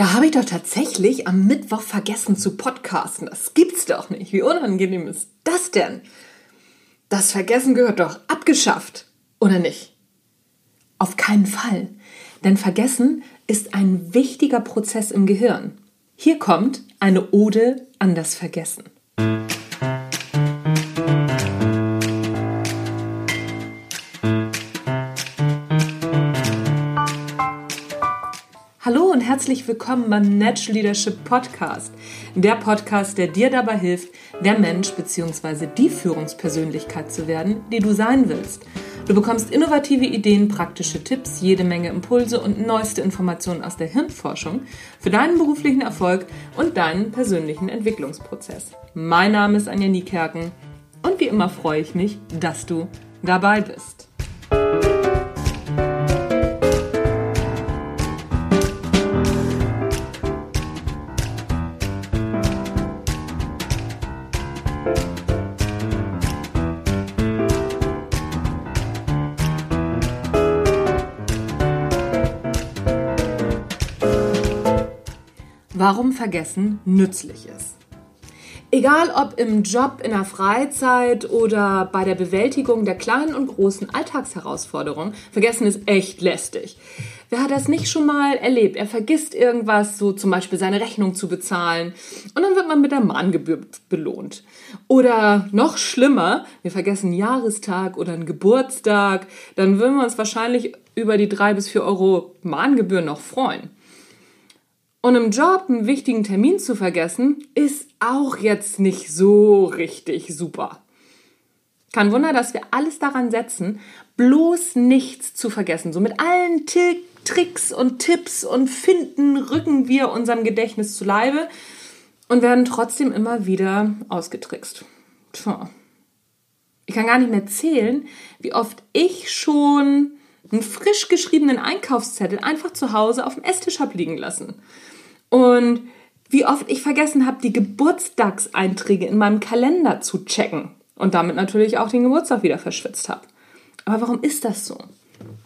Da habe ich doch tatsächlich am Mittwoch vergessen zu podcasten. Das gibt's doch nicht. Wie unangenehm ist das denn? Das Vergessen gehört doch abgeschafft, oder nicht? Auf keinen Fall. Denn Vergessen ist ein wichtiger Prozess im Gehirn. Hier kommt eine Ode an das Vergessen. Herzlich willkommen beim Natural Leadership Podcast. Der Podcast, der dir dabei hilft, der Mensch bzw. die Führungspersönlichkeit zu werden, die du sein willst. Du bekommst innovative Ideen, praktische Tipps, jede Menge Impulse und neueste Informationen aus der Hirnforschung für deinen beruflichen Erfolg und deinen persönlichen Entwicklungsprozess. Mein Name ist Anja Niekerken und wie immer freue ich mich, dass du dabei bist. Warum Vergessen nützlich ist. Egal ob im Job, in der Freizeit oder bei der Bewältigung der kleinen und großen Alltagsherausforderungen, Vergessen ist echt lästig. Wer hat das nicht schon mal erlebt? Er vergisst irgendwas, so zum Beispiel seine Rechnung zu bezahlen und dann wird man mit der Mahngebühr belohnt. Oder noch schlimmer, wir vergessen einen Jahrestag oder einen Geburtstag, dann würden wir uns wahrscheinlich über die drei bis vier Euro Mahngebühr noch freuen. Und im Job einen wichtigen Termin zu vergessen, ist auch jetzt nicht so richtig super. Kein Wunder, dass wir alles daran setzen, bloß nichts zu vergessen. So mit allen T Tricks und Tipps und Finden rücken wir unserem Gedächtnis zu Leibe und werden trotzdem immer wieder ausgetrickst. Tja. Ich kann gar nicht mehr zählen, wie oft ich schon einen frisch geschriebenen Einkaufszettel einfach zu Hause auf dem Esstisch habe liegen lassen. Und wie oft ich vergessen habe, die Geburtstagseinträge in meinem Kalender zu checken und damit natürlich auch den Geburtstag wieder verschwitzt habe. Aber warum ist das so?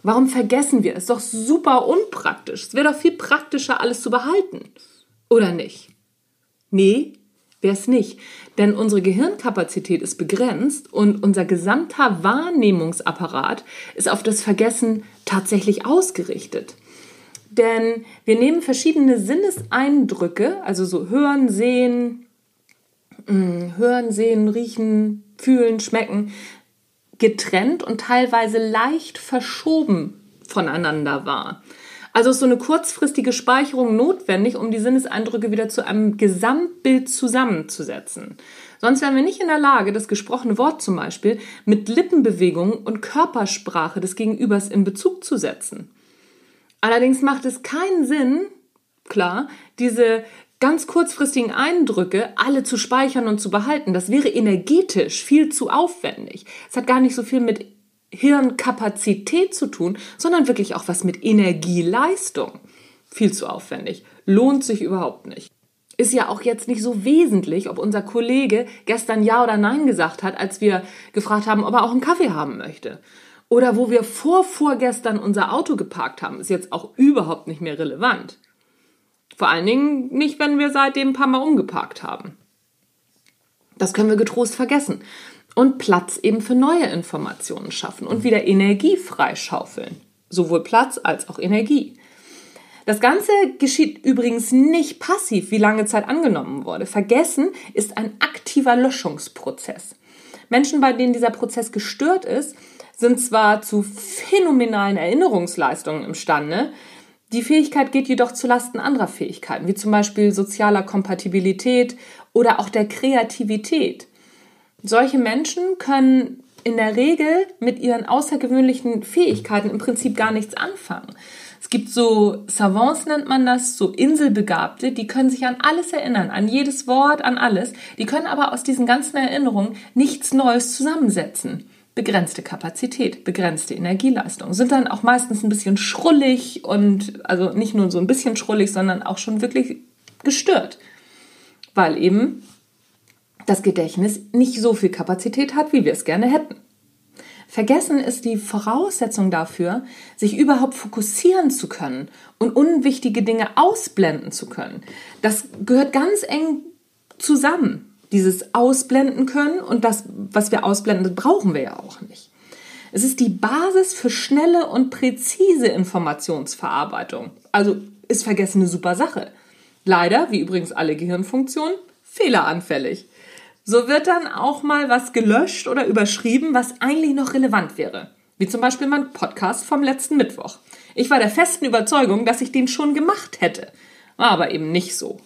Warum vergessen wir? Das ist doch super unpraktisch. Es wäre doch viel praktischer, alles zu behalten. Oder nicht? Nee, wäre es nicht. Denn unsere Gehirnkapazität ist begrenzt und unser gesamter Wahrnehmungsapparat ist auf das Vergessen tatsächlich ausgerichtet denn wir nehmen verschiedene Sinneseindrücke, also so hören, sehen, mm, hören, sehen, riechen, fühlen, schmecken, getrennt und teilweise leicht verschoben voneinander wahr. Also ist so eine kurzfristige Speicherung notwendig, um die Sinneseindrücke wieder zu einem Gesamtbild zusammenzusetzen. Sonst wären wir nicht in der Lage, das gesprochene Wort zum Beispiel mit Lippenbewegungen und Körpersprache des Gegenübers in Bezug zu setzen. Allerdings macht es keinen Sinn, klar, diese ganz kurzfristigen Eindrücke alle zu speichern und zu behalten. Das wäre energetisch viel zu aufwendig. Es hat gar nicht so viel mit Hirnkapazität zu tun, sondern wirklich auch was mit Energieleistung. Viel zu aufwendig. Lohnt sich überhaupt nicht. Ist ja auch jetzt nicht so wesentlich, ob unser Kollege gestern Ja oder Nein gesagt hat, als wir gefragt haben, ob er auch einen Kaffee haben möchte oder wo wir vor vorgestern unser Auto geparkt haben, ist jetzt auch überhaupt nicht mehr relevant. Vor allen Dingen nicht, wenn wir seitdem ein paar Mal umgeparkt haben. Das können wir getrost vergessen. Und Platz eben für neue Informationen schaffen und wieder Energie freischaufeln. Sowohl Platz als auch Energie. Das Ganze geschieht übrigens nicht passiv, wie lange Zeit angenommen wurde. Vergessen ist ein aktiver Löschungsprozess. Menschen, bei denen dieser Prozess gestört ist, sind zwar zu phänomenalen Erinnerungsleistungen imstande, die Fähigkeit geht jedoch zu Lasten anderer Fähigkeiten, wie zum Beispiel sozialer Kompatibilität oder auch der Kreativität. Solche Menschen können in der Regel mit ihren außergewöhnlichen Fähigkeiten im Prinzip gar nichts anfangen. Es gibt so Savants nennt man das, so Inselbegabte, die können sich an alles erinnern, an jedes Wort, an alles. Die können aber aus diesen ganzen Erinnerungen nichts Neues zusammensetzen begrenzte Kapazität, begrenzte Energieleistung, sind dann auch meistens ein bisschen schrullig und also nicht nur so ein bisschen schrullig, sondern auch schon wirklich gestört, weil eben das Gedächtnis nicht so viel Kapazität hat, wie wir es gerne hätten. Vergessen ist die Voraussetzung dafür, sich überhaupt fokussieren zu können und unwichtige Dinge ausblenden zu können. Das gehört ganz eng zusammen. Dieses Ausblenden können und das, was wir ausblenden, brauchen wir ja auch nicht. Es ist die Basis für schnelle und präzise Informationsverarbeitung. Also ist Vergessen eine super Sache. Leider, wie übrigens alle Gehirnfunktionen, fehleranfällig. So wird dann auch mal was gelöscht oder überschrieben, was eigentlich noch relevant wäre. Wie zum Beispiel mein Podcast vom letzten Mittwoch. Ich war der festen Überzeugung, dass ich den schon gemacht hätte. War aber eben nicht so.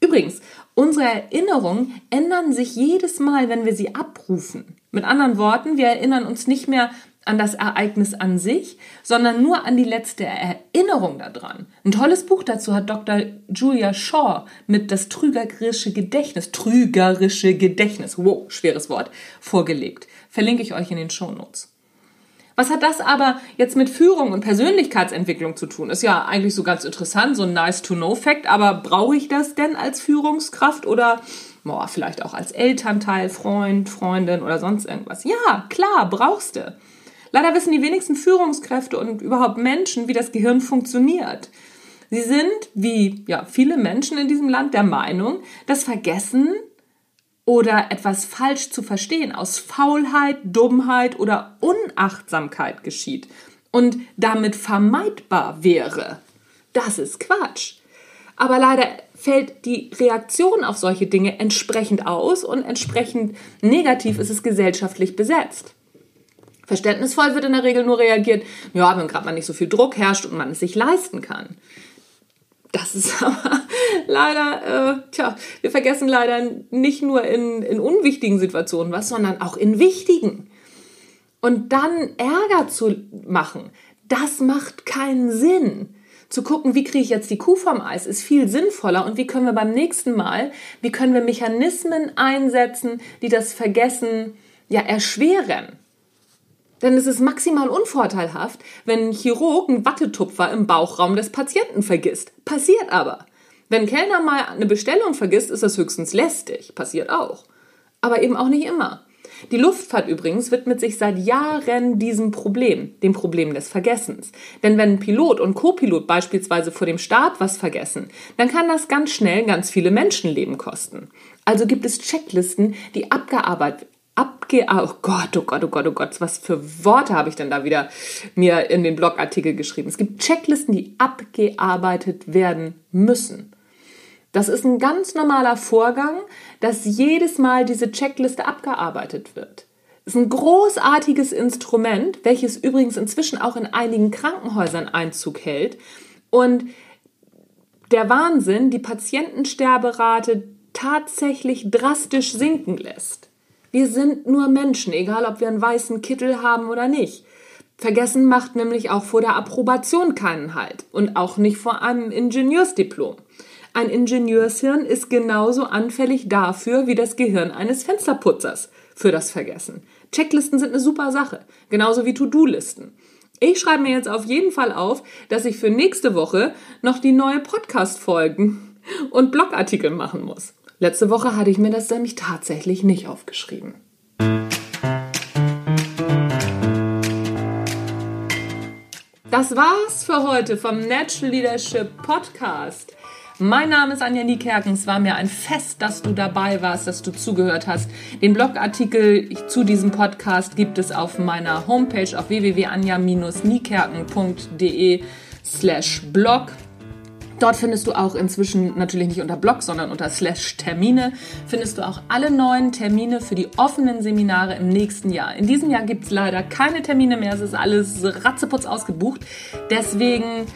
Übrigens, unsere Erinnerungen ändern sich jedes Mal, wenn wir sie abrufen. Mit anderen Worten, wir erinnern uns nicht mehr an das Ereignis an sich, sondern nur an die letzte Erinnerung daran. Ein tolles Buch dazu hat Dr. Julia Shaw mit Das trügerische Gedächtnis, trügerische Gedächtnis, wow, schweres Wort, vorgelegt. Verlinke ich euch in den Show Notes. Was hat das aber jetzt mit Führung und Persönlichkeitsentwicklung zu tun? Ist ja eigentlich so ganz interessant, so ein nice-to-know-Fact, aber brauche ich das denn als Führungskraft oder boah, vielleicht auch als Elternteil, Freund, Freundin oder sonst irgendwas? Ja, klar, brauchst du. Leider wissen die wenigsten Führungskräfte und überhaupt Menschen, wie das Gehirn funktioniert. Sie sind, wie ja, viele Menschen in diesem Land, der Meinung, dass Vergessen oder etwas falsch zu verstehen aus Faulheit, Dummheit oder Unachtsamkeit geschieht und damit vermeidbar wäre. Das ist Quatsch. Aber leider fällt die Reaktion auf solche Dinge entsprechend aus und entsprechend negativ ist es gesellschaftlich besetzt. Verständnisvoll wird in der Regel nur reagiert, ja, wenn gerade mal nicht so viel Druck herrscht und man es sich leisten kann. Das ist aber leider, äh, tja, wir vergessen leider nicht nur in, in unwichtigen Situationen was, sondern auch in wichtigen. Und dann Ärger zu machen, das macht keinen Sinn. Zu gucken, wie kriege ich jetzt die Kuh vom Eis, ist viel sinnvoller. Und wie können wir beim nächsten Mal, wie können wir Mechanismen einsetzen, die das Vergessen ja erschweren? Denn es ist maximal unvorteilhaft, wenn ein Chirurg einen Wattetupfer im Bauchraum des Patienten vergisst. Passiert aber. Wenn ein Kellner mal eine Bestellung vergisst, ist das höchstens lästig. Passiert auch. Aber eben auch nicht immer. Die Luftfahrt übrigens widmet sich seit Jahren diesem Problem, dem Problem des Vergessens. Denn wenn Pilot und Copilot beispielsweise vor dem Start was vergessen, dann kann das ganz schnell ganz viele Menschenleben kosten. Also gibt es Checklisten, die abgearbeitet abge... Oh Gott, oh Gott, oh Gott, oh Gott, was für Worte habe ich denn da wieder mir in den Blogartikel geschrieben? Es gibt Checklisten, die abgearbeitet werden müssen. Das ist ein ganz normaler Vorgang, dass jedes Mal diese Checkliste abgearbeitet wird. Das ist ein großartiges Instrument, welches übrigens inzwischen auch in einigen Krankenhäusern Einzug hält und der Wahnsinn die Patientensterberate tatsächlich drastisch sinken lässt. Wir sind nur Menschen, egal ob wir einen weißen Kittel haben oder nicht. Vergessen macht nämlich auch vor der Approbation keinen Halt und auch nicht vor einem Ingenieursdiplom. Ein Ingenieurshirn ist genauso anfällig dafür wie das Gehirn eines Fensterputzers für das Vergessen. Checklisten sind eine super Sache, genauso wie To-Do-Listen. Ich schreibe mir jetzt auf jeden Fall auf, dass ich für nächste Woche noch die neue Podcast-Folgen und Blogartikel machen muss. Letzte Woche hatte ich mir das nämlich tatsächlich nicht aufgeschrieben. Das war's für heute vom Natural Leadership Podcast. Mein Name ist Anja Niekerken. Es war mir ein Fest, dass du dabei warst, dass du zugehört hast. Den Blogartikel zu diesem Podcast gibt es auf meiner Homepage auf www.anja-niekerken.de slash blog. Dort findest du auch inzwischen natürlich nicht unter Blog, sondern unter Slash Termine, findest du auch alle neuen Termine für die offenen Seminare im nächsten Jahr. In diesem Jahr gibt es leider keine Termine mehr, es ist alles ratzeputz ausgebucht. Deswegen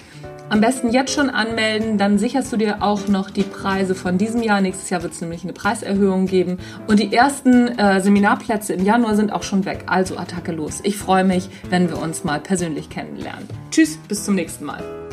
am besten jetzt schon anmelden, dann sicherst du dir auch noch die Preise von diesem Jahr. Nächstes Jahr wird es nämlich eine Preiserhöhung geben. Und die ersten äh, Seminarplätze im Januar sind auch schon weg. Also Attacke los. Ich freue mich, wenn wir uns mal persönlich kennenlernen. Tschüss, bis zum nächsten Mal.